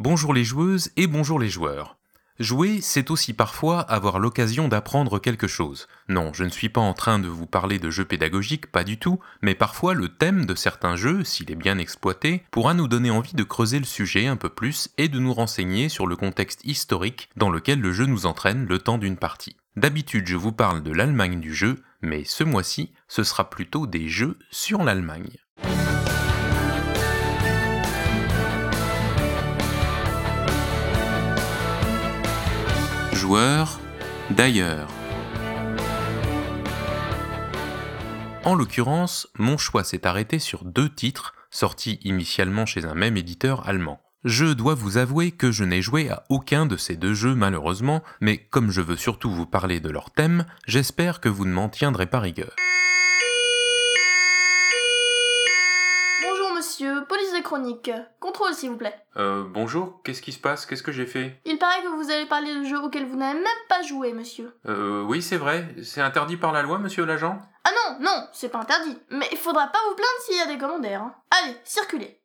Bonjour les joueuses et bonjour les joueurs. Jouer, c'est aussi parfois avoir l'occasion d'apprendre quelque chose. Non, je ne suis pas en train de vous parler de jeux pédagogiques, pas du tout, mais parfois le thème de certains jeux, s'il est bien exploité, pourra nous donner envie de creuser le sujet un peu plus et de nous renseigner sur le contexte historique dans lequel le jeu nous entraîne le temps d'une partie. D'habitude, je vous parle de l'Allemagne du jeu, mais ce mois-ci, ce sera plutôt des jeux sur l'Allemagne. D'ailleurs. En l'occurrence, mon choix s'est arrêté sur deux titres sortis initialement chez un même éditeur allemand. Je dois vous avouer que je n'ai joué à aucun de ces deux jeux malheureusement, mais comme je veux surtout vous parler de leur thème, j'espère que vous ne m'en tiendrez pas rigueur. Monsieur, police des chroniques. Contrôle, s'il vous plaît. Euh, bonjour, qu'est-ce qui se passe? Qu'est-ce que j'ai fait? Il paraît que vous allez parler de jeu auquel vous n'avez même pas joué, monsieur. Euh, oui, c'est vrai. C'est interdit par la loi, monsieur l'agent? Ah non, non, c'est pas interdit. Mais il faudra pas vous plaindre s'il y a des commentaires. Hein. Allez, circulez.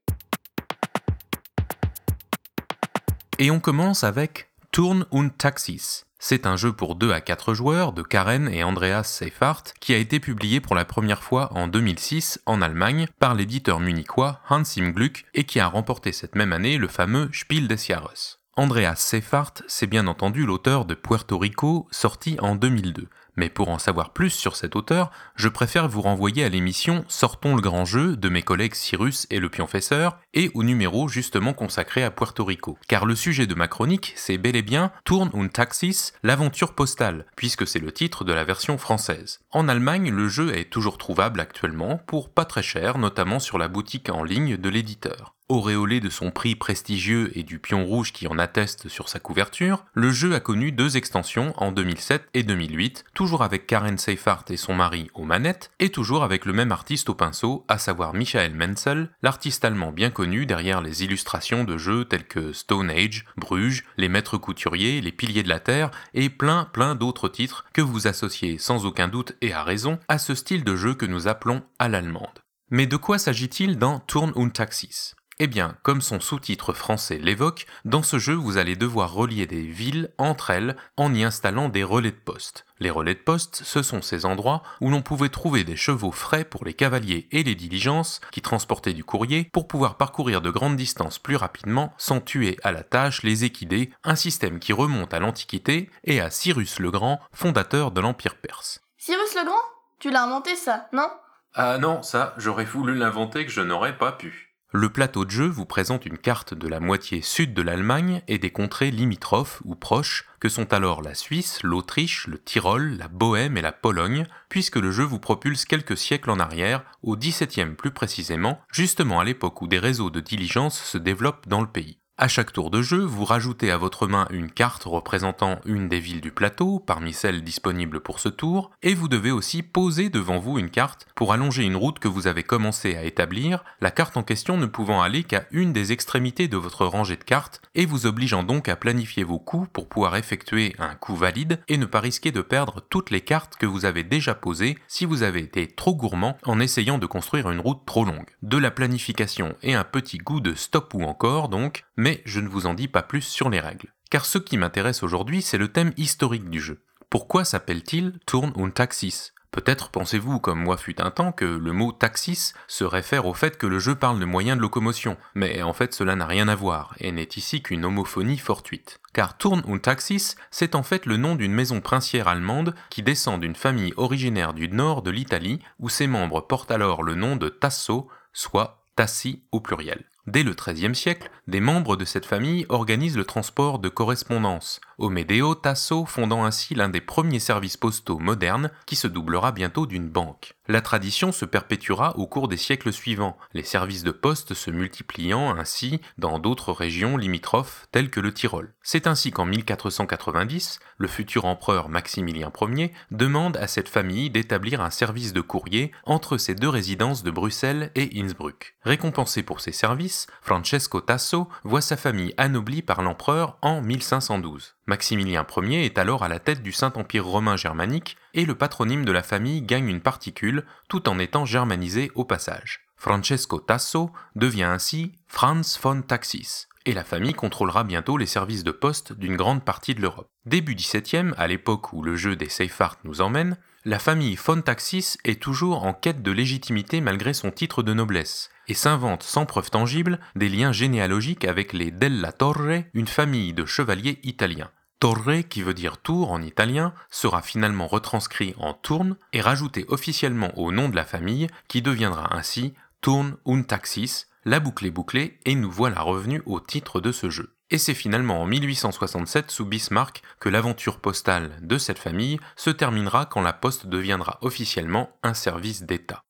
Et on commence avec Turn und Taxis. C'est un jeu pour 2 à 4 joueurs de Karen et Andreas Seifert qui a été publié pour la première fois en 2006 en Allemagne par l'éditeur munichois Hans im Glück et qui a remporté cette même année le fameux Spiel des Jahres. Andreas Seifert, c'est bien entendu l'auteur de Puerto Rico, sorti en 2002. Mais pour en savoir plus sur cet auteur, je préfère vous renvoyer à l'émission Sortons le grand jeu de mes collègues Cyrus et le Pionfesseur et au numéro justement consacré à Puerto Rico. Car le sujet de ma chronique, c'est bel et bien Tourne un Taxis, l'aventure postale, puisque c'est le titre de la version française. En Allemagne, le jeu est toujours trouvable actuellement pour pas très cher, notamment sur la boutique en ligne de l'éditeur. Auréolé de son prix prestigieux et du pion rouge qui en atteste sur sa couverture, le jeu a connu deux extensions en 2007 et 2008, toujours avec Karen Seifert et son mari aux manettes, et toujours avec le même artiste au pinceau, à savoir Michael Menzel, l'artiste allemand bien connu derrière les illustrations de jeux tels que Stone Age, Bruges, Les Maîtres Couturiers, Les Piliers de la Terre, et plein plein d'autres titres que vous associez sans aucun doute et à raison à ce style de jeu que nous appelons à l'allemande. Mais de quoi s'agit-il dans Turn und Taxis? Eh bien, comme son sous-titre français l'évoque, dans ce jeu vous allez devoir relier des villes entre elles en y installant des relais de poste. Les relais de poste, ce sont ces endroits où l'on pouvait trouver des chevaux frais pour les cavaliers et les diligences qui transportaient du courrier pour pouvoir parcourir de grandes distances plus rapidement sans tuer à la tâche les équidés, un système qui remonte à l'Antiquité et à Cyrus le Grand, fondateur de l'Empire perse. Cyrus le Grand? Tu l'as inventé ça, non? Ah non, ça, j'aurais voulu l'inventer que je n'aurais pas pu. Le plateau de jeu vous présente une carte de la moitié sud de l'Allemagne et des contrées limitrophes ou proches que sont alors la Suisse, l'Autriche, le Tyrol, la Bohême et la Pologne, puisque le jeu vous propulse quelques siècles en arrière, au XVIIe plus précisément, justement à l'époque où des réseaux de diligence se développent dans le pays. À chaque tour de jeu, vous rajoutez à votre main une carte représentant une des villes du plateau, parmi celles disponibles pour ce tour, et vous devez aussi poser devant vous une carte pour allonger une route que vous avez commencé à établir, la carte en question ne pouvant aller qu'à une des extrémités de votre rangée de cartes, et vous obligeant donc à planifier vos coups pour pouvoir effectuer un coup valide et ne pas risquer de perdre toutes les cartes que vous avez déjà posées si vous avez été trop gourmand en essayant de construire une route trop longue. De la planification et un petit goût de stop ou encore donc, mais je ne vous en dis pas plus sur les règles. Car ce qui m'intéresse aujourd'hui, c'est le thème historique du jeu. Pourquoi s'appelle-t-il Turn und Taxis? Peut-être pensez-vous, comme moi fut un temps, que le mot taxis se réfère au fait que le jeu parle de moyens de locomotion, mais en fait cela n'a rien à voir, et n'est ici qu'une homophonie fortuite. Car Turn und Taxis, c'est en fait le nom d'une maison princière allemande qui descend d'une famille originaire du nord de l'Italie, où ses membres portent alors le nom de Tasso, soit Tassi au pluriel. Dès le XIIIe siècle, des membres de cette famille organisent le transport de correspondance, Omedeo Tasso fondant ainsi l'un des premiers services postaux modernes qui se doublera bientôt d'une banque. La tradition se perpétuera au cours des siècles suivants, les services de poste se multipliant ainsi dans d'autres régions limitrophes telles que le Tyrol. C'est ainsi qu'en 1490, le futur empereur Maximilien Ier demande à cette famille d'établir un service de courrier entre ses deux résidences de Bruxelles et Innsbruck. Récompensé pour ses services, Francesco Tasso voit sa famille anoblie par l'empereur en 1512. Maximilien Ier est alors à la tête du Saint-Empire romain germanique et le patronyme de la famille gagne une particule tout en étant germanisé au passage. Francesco Tasso devient ainsi Franz von Taxis. et la famille contrôlera bientôt les services de poste d'une grande partie de l'Europe. Début 17e, à l'époque où le jeu des Seifert nous emmène, la famille von Taxis est toujours en quête de légitimité malgré son titre de noblesse, et s'invente sans preuve tangible des liens généalogiques avec les Della Torre, une famille de chevaliers italiens. Torre, qui veut dire tour en italien, sera finalement retranscrit en tourne et rajouté officiellement au nom de la famille, qui deviendra ainsi Tourne un Taxis, la boucle est bouclée et nous voilà revenus au titre de ce jeu. Et c'est finalement en 1867 sous Bismarck que l'aventure postale de cette famille se terminera quand la poste deviendra officiellement un service d'État.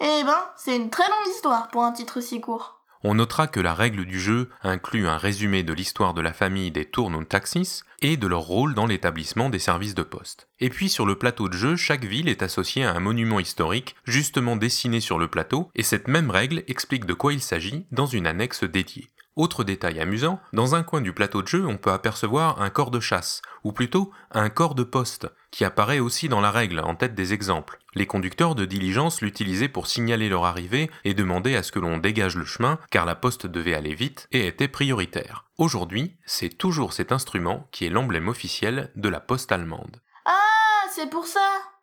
Eh ben, c'est une très longue histoire pour un titre si court. On notera que la règle du jeu inclut un résumé de l'histoire de la famille des Tournon Taxis et de leur rôle dans l'établissement des services de poste. Et puis sur le plateau de jeu, chaque ville est associée à un monument historique justement dessiné sur le plateau, et cette même règle explique de quoi il s'agit dans une annexe dédiée. Autre détail amusant, dans un coin du plateau de jeu, on peut apercevoir un corps de chasse, ou plutôt un corps de poste, qui apparaît aussi dans la règle en tête des exemples. Les conducteurs de diligence l'utilisaient pour signaler leur arrivée et demander à ce que l'on dégage le chemin, car la poste devait aller vite et était prioritaire. Aujourd'hui, c'est toujours cet instrument qui est l'emblème officiel de la poste allemande. Ah, c'est pour ça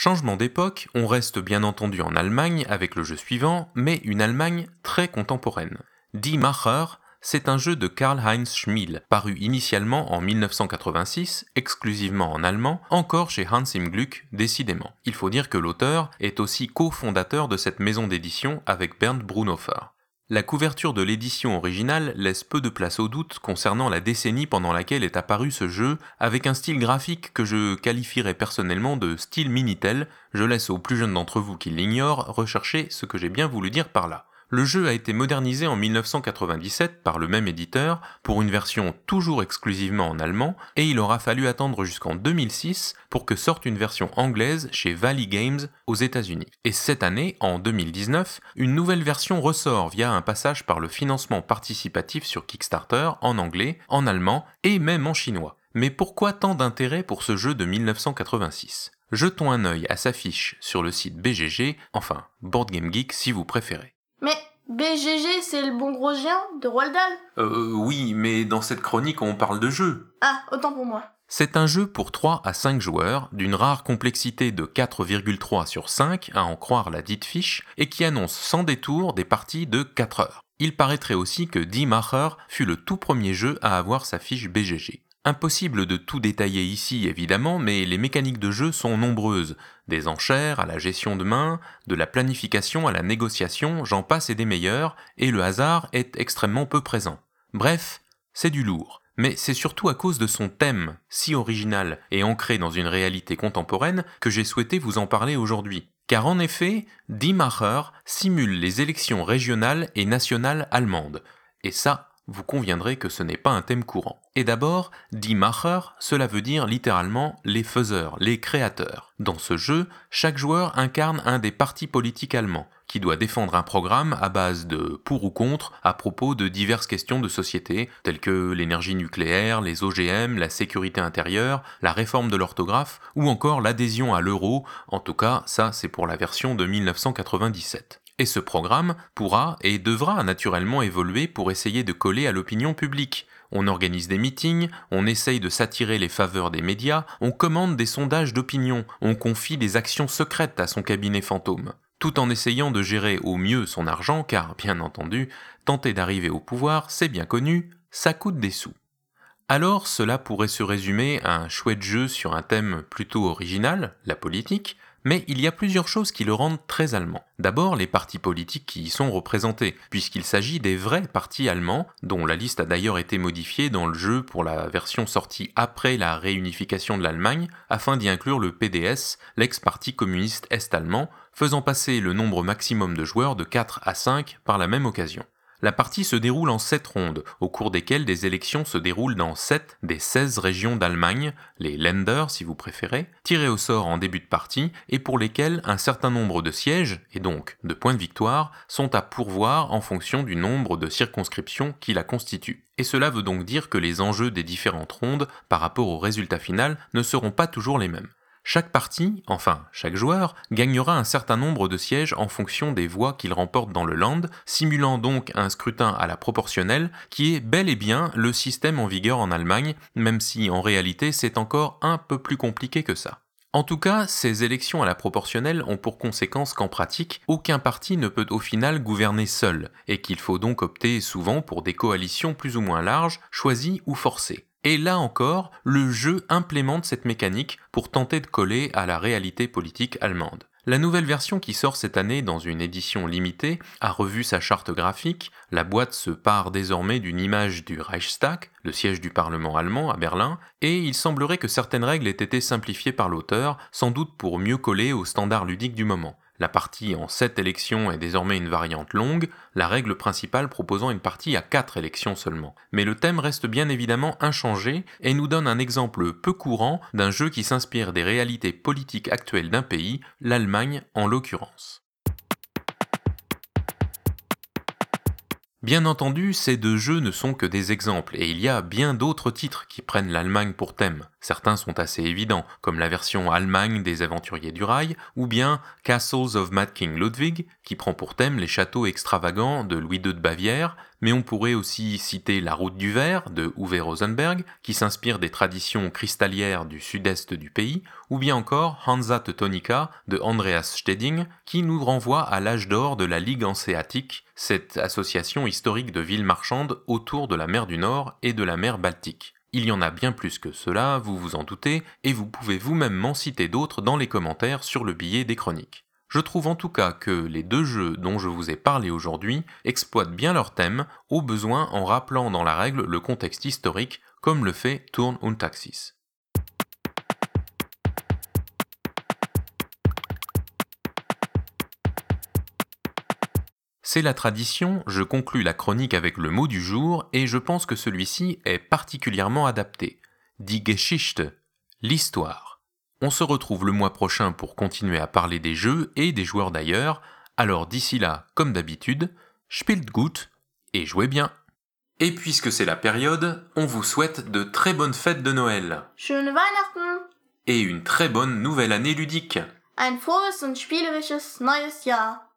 Changement d'époque, on reste bien entendu en Allemagne avec le jeu suivant, mais une Allemagne très contemporaine. Die Macher, c'est un jeu de Karl-Heinz Schmiel, paru initialement en 1986, exclusivement en allemand, encore chez Hans im Glück, décidément. Il faut dire que l'auteur est aussi cofondateur de cette maison d'édition avec Bernd Brunhofer. La couverture de l'édition originale laisse peu de place au doute concernant la décennie pendant laquelle est apparu ce jeu, avec un style graphique que je qualifierais personnellement de style Minitel, je laisse aux plus jeunes d'entre vous qui l'ignorent rechercher ce que j'ai bien voulu dire par là. Le jeu a été modernisé en 1997 par le même éditeur pour une version toujours exclusivement en allemand et il aura fallu attendre jusqu'en 2006 pour que sorte une version anglaise chez Valley Games aux États-Unis. Et cette année, en 2019, une nouvelle version ressort via un passage par le financement participatif sur Kickstarter en anglais, en allemand et même en chinois. Mais pourquoi tant d'intérêt pour ce jeu de 1986 Jetons un œil à sa fiche sur le site BGG, enfin Board Game Geek si vous préférez. Mais BGG, c'est le bon gros géant de Roald Dahl Euh, oui, mais dans cette chronique, on parle de jeu. Ah, autant pour moi. C'est un jeu pour 3 à 5 joueurs, d'une rare complexité de 4,3 sur 5, à en croire la dite fiche, et qui annonce sans détour des parties de 4 heures. Il paraîtrait aussi que Die Macher fut le tout premier jeu à avoir sa fiche BGG. Impossible de tout détailler ici évidemment, mais les mécaniques de jeu sont nombreuses, des enchères à la gestion de main, de la planification à la négociation, j'en passe et des meilleurs, et le hasard est extrêmement peu présent. Bref, c'est du lourd. Mais c'est surtout à cause de son thème, si original et ancré dans une réalité contemporaine, que j'ai souhaité vous en parler aujourd'hui. Car en effet, Die Macher simule les élections régionales et nationales allemandes. Et ça, vous conviendrez que ce n'est pas un thème courant. Et d'abord, Die Macher, cela veut dire littéralement les faiseurs, les créateurs. Dans ce jeu, chaque joueur incarne un des partis politiques allemands, qui doit défendre un programme à base de pour ou contre à propos de diverses questions de société, telles que l'énergie nucléaire, les OGM, la sécurité intérieure, la réforme de l'orthographe, ou encore l'adhésion à l'euro, en tout cas ça c'est pour la version de 1997. Et ce programme pourra et devra naturellement évoluer pour essayer de coller à l'opinion publique. On organise des meetings, on essaye de s'attirer les faveurs des médias, on commande des sondages d'opinion, on confie des actions secrètes à son cabinet fantôme, tout en essayant de gérer au mieux son argent, car bien entendu, tenter d'arriver au pouvoir, c'est bien connu, ça coûte des sous. Alors cela pourrait se résumer à un chouette jeu sur un thème plutôt original, la politique, mais il y a plusieurs choses qui le rendent très allemand. D'abord, les partis politiques qui y sont représentés, puisqu'il s'agit des vrais partis allemands, dont la liste a d'ailleurs été modifiée dans le jeu pour la version sortie après la réunification de l'Allemagne, afin d'y inclure le PDS, l'ex-parti communiste est-allemand, faisant passer le nombre maximum de joueurs de 4 à 5 par la même occasion. La partie se déroule en 7 rondes, au cours desquelles des élections se déroulent dans 7 des 16 régions d'Allemagne, les Länder si vous préférez, tirées au sort en début de partie et pour lesquelles un certain nombre de sièges, et donc de points de victoire, sont à pourvoir en fonction du nombre de circonscriptions qui la constituent. Et cela veut donc dire que les enjeux des différentes rondes par rapport au résultat final ne seront pas toujours les mêmes. Chaque partie, enfin chaque joueur, gagnera un certain nombre de sièges en fonction des voix qu'il remporte dans le land, simulant donc un scrutin à la proportionnelle, qui est bel et bien le système en vigueur en Allemagne, même si en réalité c'est encore un peu plus compliqué que ça. En tout cas, ces élections à la proportionnelle ont pour conséquence qu'en pratique, aucun parti ne peut au final gouverner seul, et qu'il faut donc opter souvent pour des coalitions plus ou moins larges, choisies ou forcées. Et là encore, le jeu implémente cette mécanique pour tenter de coller à la réalité politique allemande. La nouvelle version qui sort cette année dans une édition limitée a revu sa charte graphique, la boîte se part désormais d'une image du Reichstag, le siège du Parlement allemand à Berlin, et il semblerait que certaines règles aient été simplifiées par l'auteur, sans doute pour mieux coller aux standards ludiques du moment. La partie en 7 élections est désormais une variante longue, la règle principale proposant une partie à 4 élections seulement. Mais le thème reste bien évidemment inchangé et nous donne un exemple peu courant d'un jeu qui s'inspire des réalités politiques actuelles d'un pays, l'Allemagne en l'occurrence. Bien entendu, ces deux jeux ne sont que des exemples, et il y a bien d'autres titres qui prennent l'Allemagne pour thème. Certains sont assez évidents, comme la version Allemagne des Aventuriers du Rail, ou bien Castles of Mad King Ludwig, qui prend pour thème les châteaux extravagants de Louis II de Bavière, mais on pourrait aussi citer La Route du Verre de Uwe Rosenberg, qui s'inspire des traditions cristallières du sud-est du pays, ou bien encore Hansa Teutonica de Andreas Steding, qui nous renvoie à l'âge d'or de la Ligue hanséatique, cette association historique de villes marchandes autour de la mer du Nord et de la mer Baltique. Il y en a bien plus que cela, vous vous en doutez, et vous pouvez vous-même m'en citer d'autres dans les commentaires sur le billet des chroniques. Je trouve en tout cas que les deux jeux dont je vous ai parlé aujourd'hui exploitent bien leur thème, au besoin en rappelant dans la règle le contexte historique, comme le fait Turn und Taxis. C'est la tradition, je conclus la chronique avec le mot du jour et je pense que celui-ci est particulièrement adapté. Die Geschichte, l'histoire. On se retrouve le mois prochain pour continuer à parler des jeux et des joueurs d'ailleurs, alors d'ici là, comme d'habitude, spielt gut et jouez bien. Et puisque c'est la période, on vous souhaite de très bonnes fêtes de Noël. Schöne Weihnachten! Et une très bonne nouvelle année ludique. Ein frohes und spielerisches neues Jahr.